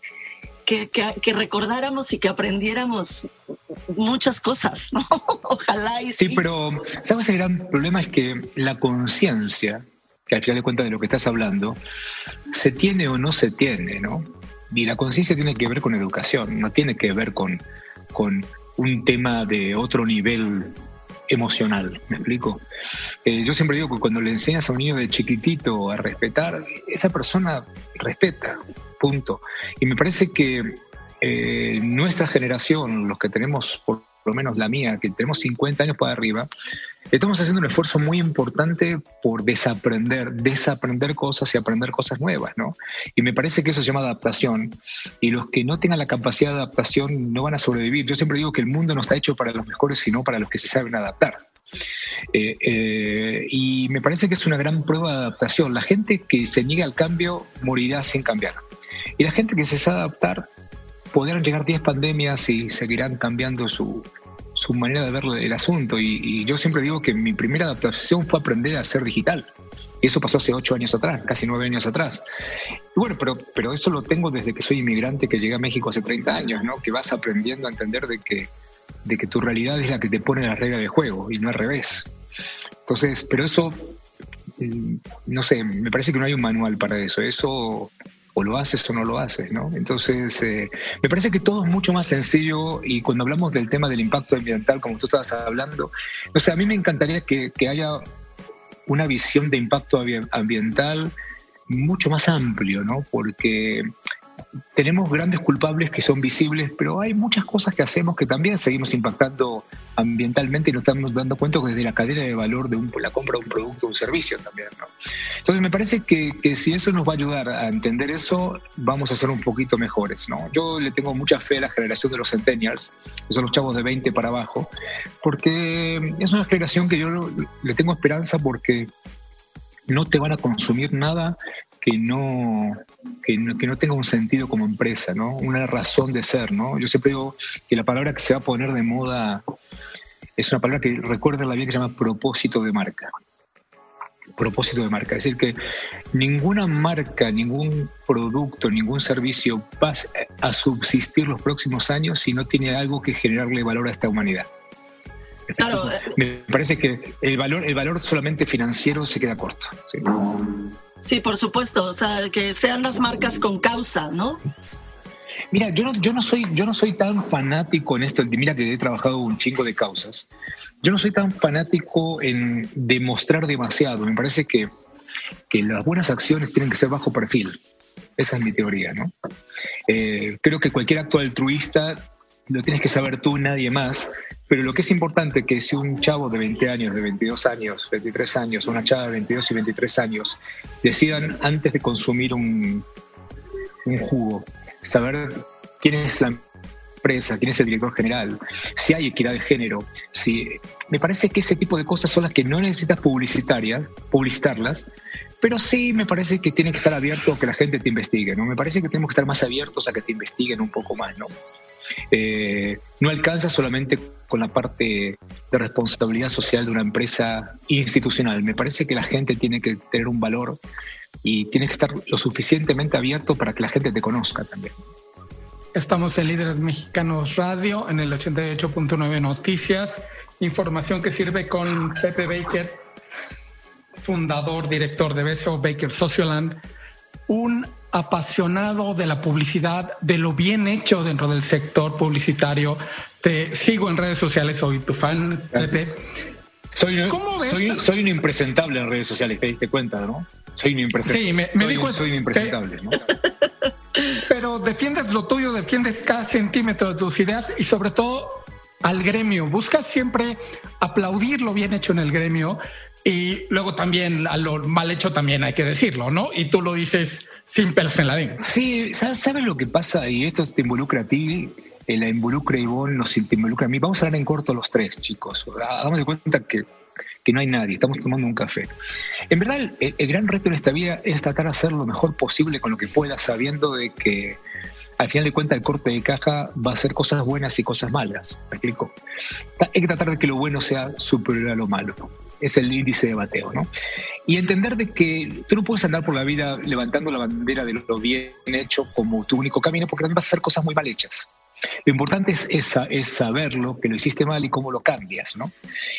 que, que, recordáramos y que aprendiéramos muchas cosas, ¿no? Ojalá y sí. Sí, pero ¿sabes? El gran problema es que la conciencia, que al final de cuentas de lo que estás hablando, se tiene o no se tiene, ¿no? Y la conciencia tiene que ver con educación, no tiene que ver con, con un tema de otro nivel emocional, ¿me explico? Eh, yo siempre digo que cuando le enseñas a un niño de chiquitito a respetar, esa persona respeta, punto. Y me parece que eh, nuestra generación, los que tenemos por lo menos la mía, que tenemos 50 años para arriba, estamos haciendo un esfuerzo muy importante por desaprender, desaprender cosas y aprender cosas nuevas, ¿no? Y me parece que eso se llama adaptación. Y los que no tengan la capacidad de adaptación no van a sobrevivir. Yo siempre digo que el mundo no está hecho para los mejores, sino para los que se saben adaptar. Eh, eh, y me parece que es una gran prueba de adaptación. La gente que se niega al cambio morirá sin cambiar. Y la gente que se sabe adaptar podrán llegar 10 pandemias y seguirán cambiando su, su manera de ver el asunto. Y, yo siempre digo que mi primera adaptación fue aprender a ser digital. Y eso pasó hace ocho años atrás, casi nueve años atrás. Y bueno, pero, pero eso lo tengo desde que soy inmigrante, que llegué a México hace 30 años, ¿no? Que vas aprendiendo a entender de que, de que tu realidad es la que te pone la regla de juego y no al revés. Entonces, pero eso, mm, no sé, me parece que no hay un manual para eso. Eso o lo haces o no lo haces, ¿no? Entonces, eh, me parece que todo es mucho más sencillo y cuando hablamos del tema del impacto ambiental, como tú estabas hablando, no sé, a mí me encantaría que, que haya una visión de impacto ambiental mucho más amplio, ¿no? Porque tenemos grandes culpables que son visibles, pero hay muchas cosas que hacemos que también seguimos impactando ambientalmente y nos estamos dando cuenta desde la cadena de valor de la compra de un producto o un servicio también. Entonces me parece que, que, si eso nos va a ayudar a entender eso, vamos a ser un poquito mejores. ¿no? Yo le tengo mucha fe a la generación de los centennials, que son los chavos de 20 para abajo, porque es una generación que yo le tengo esperanza porque no te van a consumir nada que no, que no, que no, tenga un sentido como empresa, ¿no? Una razón de ser, ¿no? Yo siempre digo que la palabra que se va a poner de moda es una palabra que recuerda la vida que se llama propósito de marca. propósito de marca. Es decir, que ninguna marca, ningún producto, ningún servicio va a subsistir los próximos años si no tiene algo que generarle valor a esta humanidad. Claro. Eh, Me parece que el valor, el valor solamente financiero se queda corto. ¿sí? Por supuesto. O sea, que sean las marcas con causa, ¿no? Mira, yo no, yo no soy, yo no soy tan fanático en esto. Mira que he trabajado un chingo de causas. Yo no soy tan fanático en demostrar demasiado. Me parece que, que las buenas acciones tienen que ser bajo perfil. Esa es mi teoría, ¿no? Eh, creo que cualquier acto altruista lo tienes que saber tú, nadie más. Pero lo que es importante es que si un chavo de 20 años, de 22 años, 23 años, una chava de 22 y 23 años decidan antes de consumir un, un jugo, saber quién es la empresa, quién es el director general, si hay equidad de género, si me parece que ese tipo de cosas son las que no necesitas publicitarias, publicitarlas, pero sí me parece que tiene que estar abierto a que la gente te investigue, ¿no? Me parece que tenemos que estar más abiertos a que te investiguen un poco más, ¿no? Eh, no alcanza solamente con la parte de responsabilidad social de una empresa institucional. Me parece que la gente tiene que tener un valor y tiene que estar lo suficientemente abierto para que la gente te conozca también. Estamos en Líderes Mexicanos Radio en el 88.9 Noticias. Información que sirve con Pepe Baker, fundador, director de Beso Baker Socioland, un apasionado de la publicidad, de lo bien hecho dentro del sector publicitario. Te sigo en redes sociales, soy tu fan, Pepe. Soy, ¿Cómo ves? Soy, un impresentable en redes sociales, te diste cuenta, ¿no? Soy un impresentable. Sí, me, me soy, un impresentable, ¿no? Pero defiendes lo tuyo, defiendes cada centímetro de tus ideas y sobre todo al gremio. Buscas siempre aplaudir lo bien hecho en el gremio y luego también a lo mal hecho también hay que decirlo, ¿no? Y tú lo dices sin pelos en la lengua. Sí, ¿sabes, lo que pasa? Y esto te involucra a ti, eh, la involucra a Ivonne, nos te involucra a mí. Vamos a hablar en corto los tres, chicos. Hagamos de cuenta que, que no hay nadie, estamos tomando un café. En verdad, el, el, gran reto en esta vida es tratar de hacer lo mejor posible con lo que puedas, sabiendo de que al final de cuentas el corte de caja va a ser cosas buenas y cosas malas. ¿Me explico? Hay que tratar de que lo bueno sea superior a lo malo es el índice de bateo, ¿no? Y entender de que tú no puedes andar por la vida levantando la bandera de lo bien hecho como tu único camino, porque también vas a hacer cosas muy mal hechas. Lo importante es, es, saberlo, que lo hiciste mal y cómo lo cambias, ¿no?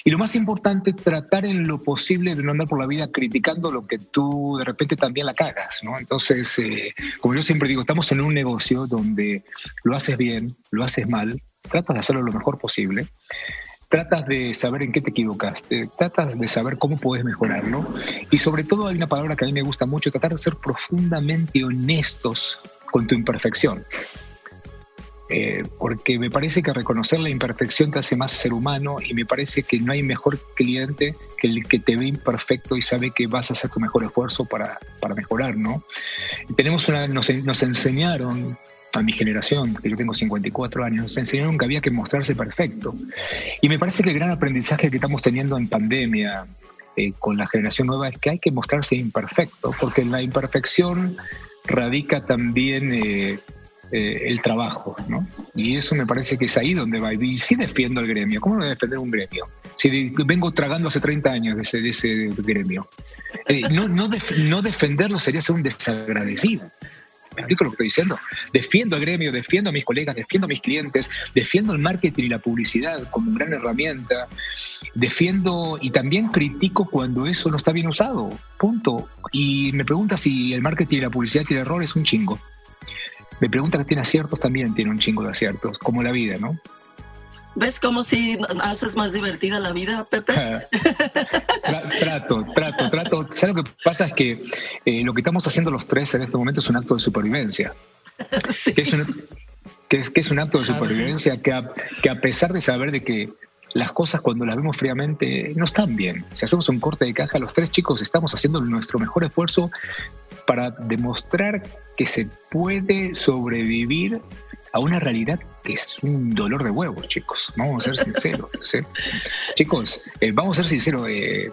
Y lo más importante, tratar en lo posible de no andar por la vida criticando lo que tú de repente también la cagas, ¿no? Entonces, eh, como yo siempre digo, estamos en un negocio donde lo haces bien, lo haces mal, tratas de hacerlo lo mejor posible tratas de saber en qué te equivocaste, tratas de saber cómo puedes mejorarlo y sobre todo hay una palabra que a mí me gusta mucho, tratar de ser profundamente honestos con tu imperfección. Eh, porque me parece que reconocer la imperfección te hace más ser humano y me parece que no hay mejor cliente que el que te ve imperfecto y sabe que vas a hacer tu mejor esfuerzo para, para mejorar, ¿no? tenemos una, nos, nos enseñaron a mi generación, que yo tengo 54 años, nos enseñaron que había que mostrarse perfecto. Y me parece que el gran aprendizaje que estamos teniendo en pandemia eh, con la generación nueva es que hay que mostrarse imperfecto, porque en la imperfección radica también eh, eh, el trabajo, ¿no? Y eso me parece que es ahí donde va. Y sí defiendo el gremio. ¿Cómo no defender un gremio? Si vengo tragando hace 30 años de ese, de ese gremio. no, no, no defenderlo sería ser un desagradecido. ¿Me explico lo que estoy diciendo? Defiendo al gremio, defiendo a mis colegas, defiendo a mis clientes, defiendo el marketing y la publicidad como una gran herramienta, defiendo y también critico cuando eso no está bien usado. Punto. Y me pregunta si el marketing y la publicidad tiene errores, un chingo. Me pregunta que tiene aciertos, también tiene un chingo de aciertos, como la vida, ¿no? ¿Ves cómo si haces más divertida la vida, Pepe? trato, trato, trato. ¿Sabes lo que pasa? Es que eh, lo que estamos haciendo los tres en este momento es un acto de supervivencia. Que, es un, que, es, un acto de supervivencia que, a, que a pesar de saber de que las cosas cuando las vemos fríamente no están bien. Si hacemos un corte de caja, los tres chicos estamos haciendo nuestro mejor esfuerzo para demostrar que se puede sobrevivir a una realidad que es un dolor de huevos, chicos. Vamos a ser sinceros. Chicos, eh, vamos a ser sinceros. Eh,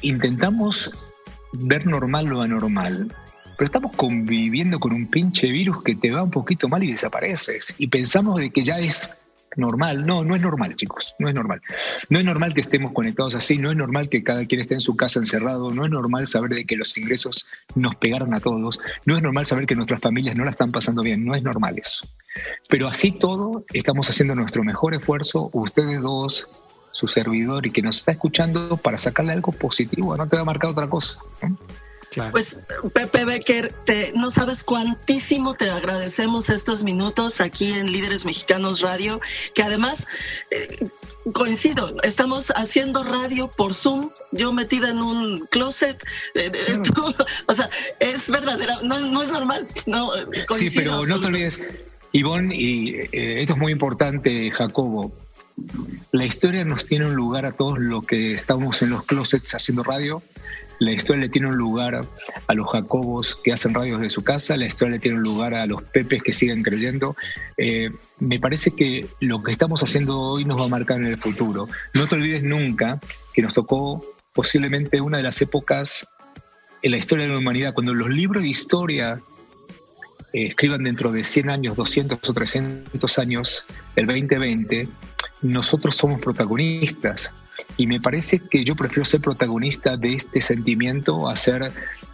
intentamos ver normal lo anormal, pero estamos conviviendo con un pinche virus que te va un poquito mal y desapareces. Y pensamos de que ya es normal. No, no es normal, chicos, no es normal. No es normal que estemos conectados así, no es normal que cada quien esté en su casa encerrado, no es normal saber de que los ingresos nos pegaron a todos, no es normal saber que nuestras familias no la están pasando bien, no es normal eso. Pero así todo, estamos haciendo nuestro mejor esfuerzo, ustedes dos, su servidor y que nos está escuchando para sacarle algo positivo, no te va a marcar otra cosa. Pues Pepe Becker, te, no sabes cuantísimo te agradecemos estos minutos aquí en Líderes Mexicanos Radio, que además eh, coincido, estamos haciendo radio por Zoom, yo metida en un closet, eh, eh, o sea, es verdadera, no, es normal. No, sí, pero no te olvides, Ivonne, y esto es muy importante, Jacobo, la historia nos tiene un lugar a todos los que estamos en los closets haciendo radio la historia le tiene un lugar a los Jacobos que hacen radios de su casa, la historia le tiene un lugar a los Pepes que siguen creyendo. Eh, me parece que lo que estamos haciendo hoy nos va a marcar en el futuro. No te olvides nunca que nos tocó posiblemente una de las épocas en la historia de la humanidad, cuando los libros de historia eh, escriban dentro de 100 años, 200 o 300 años, el 2020, nosotros somos protagonistas y me parece que yo prefiero ser protagonista de este sentimiento a ser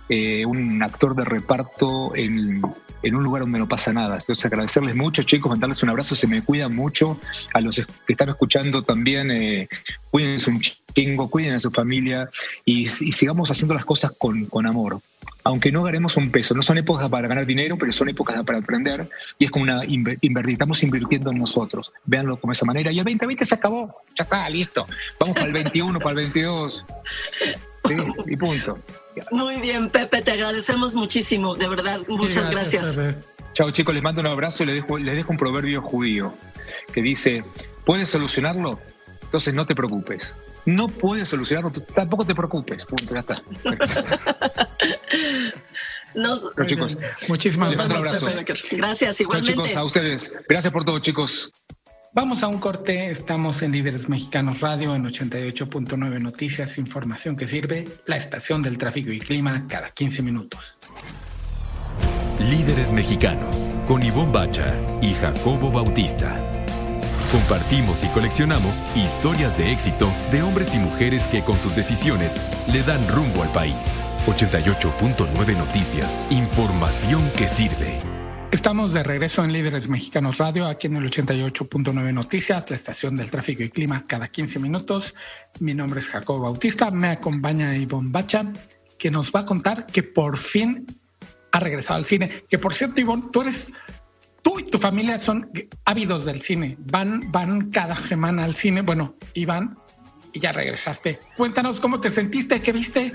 eh, un actor de reparto en, en, un lugar donde no pasa nada. Entonces agradecerles mucho chicos, mandarles un abrazo, se me cuidan mucho, a los que están escuchando también, eh, cuídense un chingo, cuiden a su familia y, y sigamos haciendo las cosas con, con amor aunque no ganemos un peso, no son épocas para ganar dinero, pero son épocas para aprender y es como una invertir, estamos invirtiendo en nosotros. Véanlo como esa manera. Y el 2020 se acabó, ya está, listo. Vamos para el 21, para el 22. Sí, y punto. Muy bien, Pepe, te agradecemos muchísimo, de verdad, muchas gracias. Chao chicos, les mando un abrazo y les dejo, les dejo un proverbio judío que dice, ¿puedes solucionarlo? Entonces no te preocupes no puedes solucionarlo, tampoco te preocupes. Punto, ya está. chicos, muchísimas gracias. Gracias, igualmente. chicos, a ustedes. Gracias por todo, chicos. Vamos a un corte. Estamos en Líderes Mexicanos Radio en 88.9 Noticias, información que sirve, la estación del tráfico y clima cada 15 minutos. Líderes Mexicanos con Ivonne Bacha y Jacobo Bautista. Compartimos y coleccionamos historias de éxito de hombres y mujeres que con sus decisiones le dan rumbo al país. 88.9 Noticias, información que sirve. Estamos de regreso en Líderes Mexicanos Radio, aquí en el 88.9 Noticias, la estación del tráfico y clima cada 15 minutos. Mi nombre es Jacobo Bautista, me acompaña Ivonne Bacha, que nos va a contar que por fin ha regresado al cine. Que por cierto, Ivonne, tú eres tú y tu familia son ávidos del cine. Van, van cada semana al cine. Bueno, y van y ya regresaste. Cuéntanos cómo te sentiste, qué viste.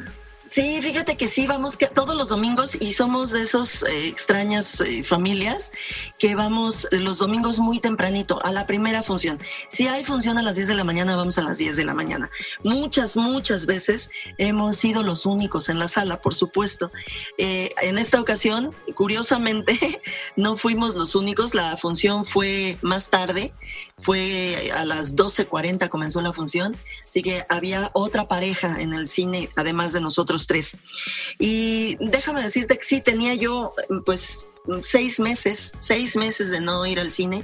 Sí, fíjate que sí, vamos que todos los domingos y somos de esas eh, extrañas eh, familias que vamos los domingos muy tempranito a la primera función. Si hay función a las 10 de la mañana, vamos a las 10 de la mañana. Muchas, muchas veces hemos sido los únicos en la sala, por supuesto. Eh, en esta ocasión, curiosamente, no fuimos los únicos, la función fue más tarde, fue a las 12.40 comenzó la función, así que había otra pareja en el cine, además de nosotros tres. Y déjame decirte que sí, tenía yo pues seis meses, seis meses de no ir al cine.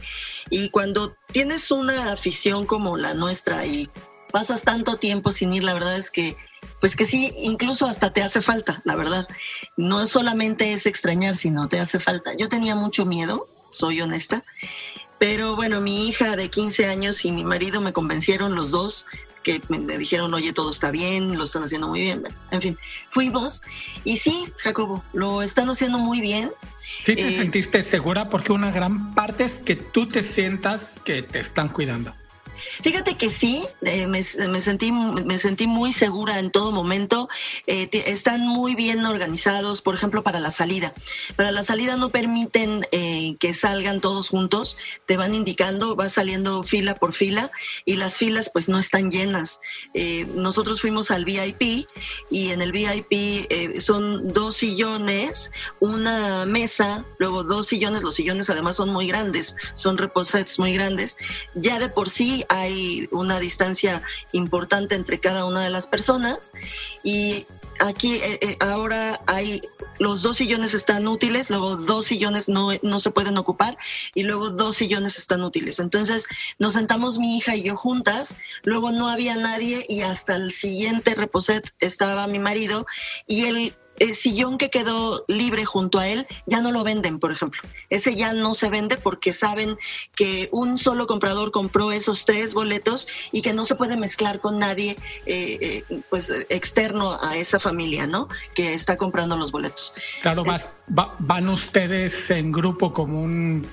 Y cuando tienes una afición como la nuestra y pasas tanto tiempo sin ir, la verdad es que, pues que sí, incluso hasta te hace falta, la verdad. No solamente es extrañar, sino te hace falta. Yo tenía mucho miedo, soy honesta. Pero bueno, mi hija de 15 años y mi marido me convencieron los dos que me dijeron, oye, todo está bien, lo están haciendo muy bien. En fin, fuimos y sí, Jacobo, lo están haciendo muy bien. Sí, te eh, sentiste segura porque una gran parte es que tú te sientas que te están cuidando. Fíjate que sí, eh, me, sentí, me sentí muy segura en todo momento. Eh, están muy bien organizados, por ejemplo, para la salida. Para la salida no permiten eh, que salgan todos juntos, te van indicando, va saliendo fila por fila y las filas pues no están llenas. nosotros fuimos al VIP y en el VIP son dos sillones, una mesa, luego dos sillones, los sillones además son muy grandes, son reposets muy grandes. Ya de por sí hay una distancia importante entre cada una de las personas y aquí eh, eh, ahora hay los dos sillones están útiles, luego dos sillones no, no se pueden ocupar y luego dos sillones están útiles. Entonces nos sentamos mi hija y yo juntas, luego no había nadie y hasta el siguiente reposet estaba mi marido y él el sillón que quedó libre junto a él ya no lo venden, por ejemplo. Ese ya no se vende porque saben que un solo comprador compró esos tres boletos y que no se puede mezclar con nadie eh, eh, pues externo a esa familia, ¿no? Que está comprando los boletos. Claro, eh, van ustedes en grupo como un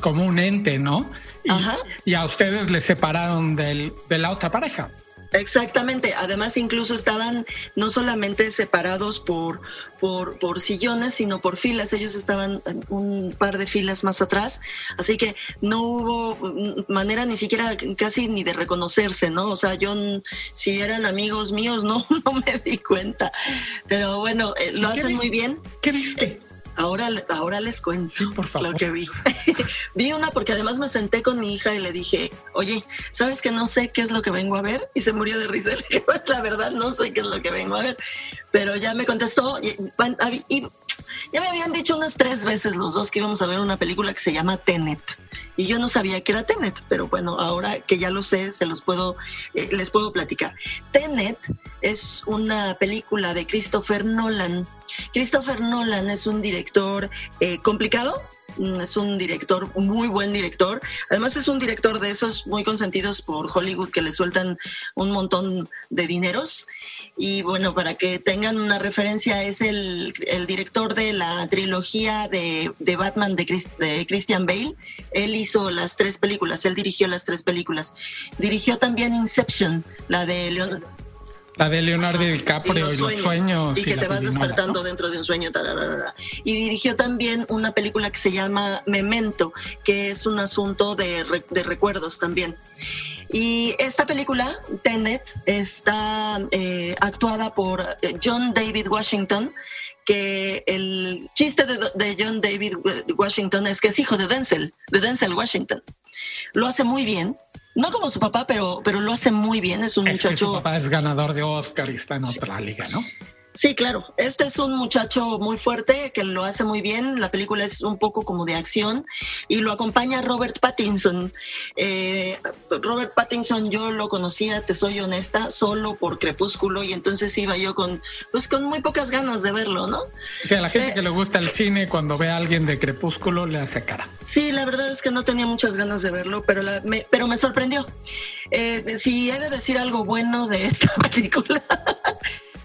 como un ente, ¿no? Y, y a ustedes les separaron del, de la otra pareja. Exactamente. Además, incluso estaban no solamente separados por, por, por, sillones, sino por filas. Ellos estaban un par de filas más atrás. Así que no hubo manera ni siquiera casi ni de reconocerse, ¿no? O sea, yo, si eran amigos míos, no, no me di cuenta. Pero bueno, eh, lo hacen muy bien. ¿Qué viste? Ahora, ahora les cuento por favor. lo que vi. vi una porque además me senté con mi hija y le dije, oye, ¿sabes que no sé qué es lo que vengo a ver? Y se murió de risa. La verdad, no sé qué es lo que vengo a ver. Pero ya me contestó y, ya me habían dicho unas tres veces los dos que íbamos a ver una película que se llama Tenet. Y yo no sabía que era Tenet, pero bueno, ahora que ya lo sé, se los puedo, eh, les puedo platicar. Tenet es una película de Christopher Nolan Christopher Nolan es un director eh, complicado, es un director, muy buen director. Además es un director de esos muy consentidos por Hollywood que le sueltan un montón de dineros. Y bueno, para que tengan una referencia, es el, director de la trilogía de, Batman de, de, Christian Bale. Él hizo las tres películas, él dirigió las tres películas. Dirigió también Inception, la de Leon, la de Leonardo DiCaprio y los, sueños. y que te vas despertando dentro de un sueño. Y dirigió también una película que se llama Memento, que es un asunto de, recuerdos también. Y esta película, Tenet, está eh, actuada por eh, John David Washington, que el chiste de, de, John David Washington es que es hijo de Denzel, de Denzel Washington. Lo hace muy bien, no como su papá, pero, pero lo hace muy bien. Es un muchacho. su papá es ganador de Oscar y está en otra liga, ¿no? Sí, claro. Este es un muchacho muy fuerte que lo hace muy bien. La película es un poco como de acción y lo acompaña Robert Pattinson. Eh, Robert Pattinson yo lo conocía, te soy honesta, solo por Crepúsculo y entonces iba yo con, pues con muy pocas ganas de verlo, ¿no? Sí, a la gente eh, que le gusta el cine cuando ve a alguien de Crepúsculo le hace cara. Sí, la verdad es que no tenía muchas ganas de verlo, pero, me, pero me sorprendió. Eh, si he de decir algo bueno de esta película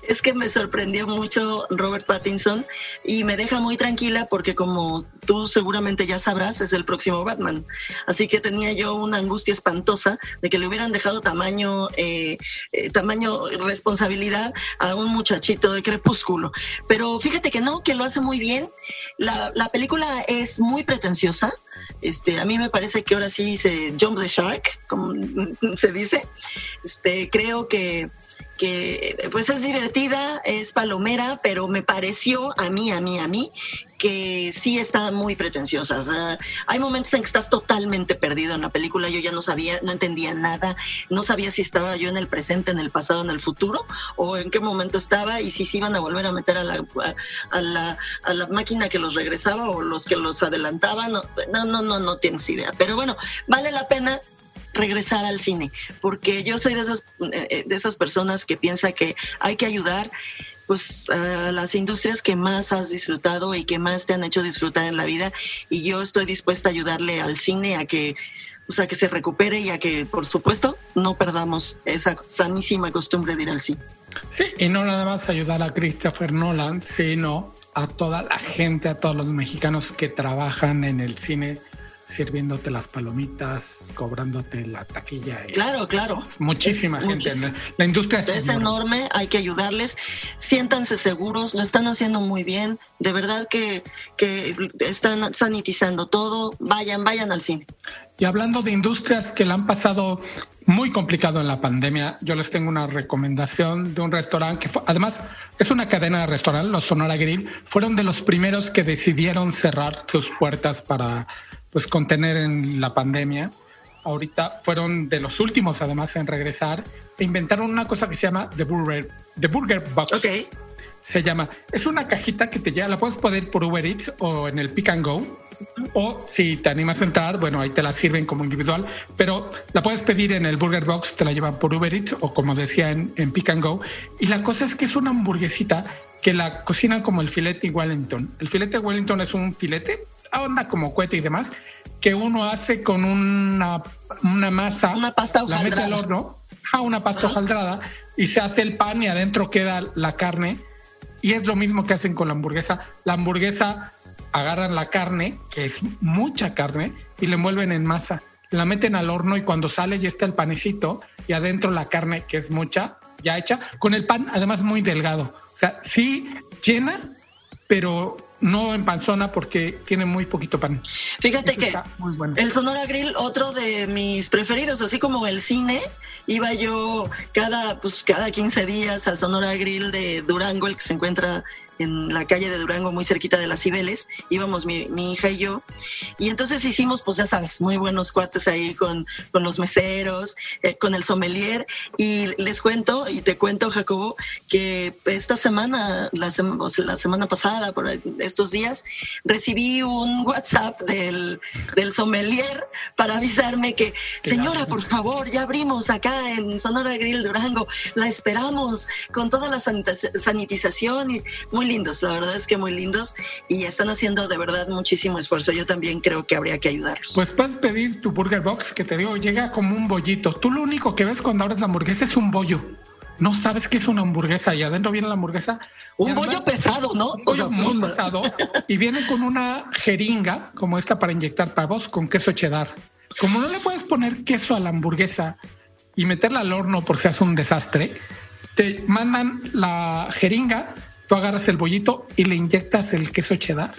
es que me sorprendió mucho Robert Pattinson y me deja muy tranquila porque como tú seguramente ya sabrás, es el próximo Batman. Así que tenía yo una angustia espantosa de que le hubieran dejado tamaño, eh, eh, tamaño responsabilidad a un muchachito de crepúsculo. Pero fíjate que no, que lo hace muy bien. La, la película es muy pretenciosa. Este, a mí me parece que ahora sí se jump the shark, como se dice. Este, creo que que pues es divertida, es palomera, pero me pareció a mí, a mí, a mí, que sí está muy pretenciosa. hay momentos en que estás totalmente perdido en la película. Yo ya no sabía, no entendía nada, no sabía si estaba yo en el presente, en el pasado, en el futuro, o en qué momento estaba y si se iban a volver a meter a la, a, la, a la máquina que los regresaba o los que los adelantaban. No, no, no, no, no tienes idea. Pero bueno, vale la pena regresar al cine, porque yo soy de esas, eh, de esas personas que piensa que hay que ayudar pues a las industrias que más has disfrutado y que más te han hecho disfrutar en la vida y yo estoy dispuesta a ayudarle al cine a que o sea, que se recupere y a que, por supuesto, no perdamos esa sanísima costumbre de ir al cine. Sí, y no nada más ayudar a Christopher Nolan, sino a toda la gente, a todos los mexicanos que trabajan en el cine sirviéndote las palomitas, cobrándote la taquilla. Claro, claro. Muchísima gente. La industria es, enorme. hay que ayudarles. Siéntanse seguros, lo están haciendo muy bien. De verdad que, que están sanitizando todo. Vayan, vayan al cine. Y hablando de industrias que la han pasado muy complicado en la pandemia, yo les tengo una recomendación de un restaurante que además es una cadena de restaurantes, los Sonora Grill, fueron de los primeros que decidieron cerrar sus puertas para pues contener en la pandemia. Ahorita fueron de los últimos además en regresar e inventaron una cosa que se llama The Burger The Burger Box. Se llama. Es una cajita que te lleva, la puedes poner por Uber Eats o en el Pick and Go. O si te animas a entrar, bueno, ahí te la sirven como individual, pero la puedes pedir en el Burger Box, te la llevan por Uber Eats o como decía en, en Pick and Go. Y la cosa es que es una hamburguesita que la cocinan como el filete Wellington. El filete Wellington es un filete, onda como cohete y demás, que uno hace con una, una masa. Una pasta hojaldrada. La mete al horno, a una pasta hojaldrada y se hace el pan y adentro queda la carne. Y es lo mismo que hacen con la hamburguesa. La hamburguesa agarran la carne, que es mucha carne, y la envuelven en masa. La meten al horno y cuando sale ya está el panecito y adentro la carne, que es mucha, ya hecha, con el pan además muy delgado. O sea, sí llena, pero no en panzona porque tiene muy poquito pan. Fíjate que el Sonora Grill, otro de mis preferidos, así como el cine, iba yo cada, pues, cada 15 días al Sonora Grill de Durango, el que se encuentra en la calle de Durango, muy cerquita de las Cibeles, íbamos mi, hija y yo, y entonces hicimos, pues ya sabes, muy buenos cuates ahí con, con los meseros, eh, con el sommelier, y les cuento, y te cuento, Jacobo, que esta semana, la, la semana pasada, por estos días, recibí un WhatsApp del, del sommelier para avisarme que, señora, por favor, ya abrimos acá en Sonora Grill Durango, la esperamos con toda la sanitización y muy lindos, la verdad es que muy lindos y están haciendo de verdad muchísimo esfuerzo. Yo también creo que habría que ayudarlos. Pues puedes pedir tu Burger Box que te digo, llega como un bollito. Tú lo único que ves cuando abres la hamburguesa es un bollo. No sabes qué es una hamburguesa y adentro viene la hamburguesa. Un bollo pesado, ¿no? Un bollo muy pesado y viene con una jeringa como esta para inyectar pavos con queso cheddar. Como no le puedes poner queso a la hamburguesa y meterla al horno por si hace un desastre, te mandan la jeringa tú agarras el bollito y le inyectas el queso cheddar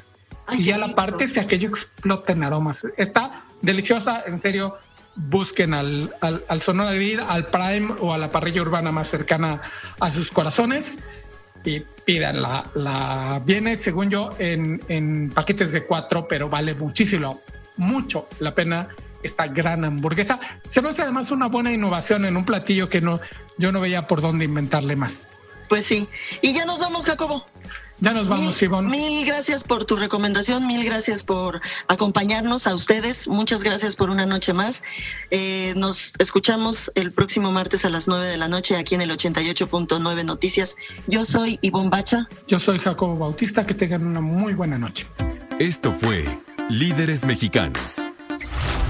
y ya la parte si aquello explota en aromas. Está deliciosa, en serio. Busquen al, al, al Sonora Grill, al Prime o a la parrilla urbana más cercana a sus corazones y pidan la, la viene según yo en, en paquetes de cuatro, pero vale muchísimo, mucho la pena esta gran hamburguesa. Se me hace además una buena innovación en un platillo que no, yo no veía por dónde inventarle más. Pues sí. Y ya nos vamos, Jacobo. Ya nos vamos, Ivonne. Mil gracias por tu recomendación, mil gracias por acompañarnos a ustedes, muchas gracias por una noche más. Eh, nos escuchamos el próximo martes a las 9 de la noche aquí en el 88.9 Noticias. Yo soy Ivonne Bacha. Yo soy Jacobo Bautista, que tengan una muy buena noche. Esto fue Líderes Mexicanos.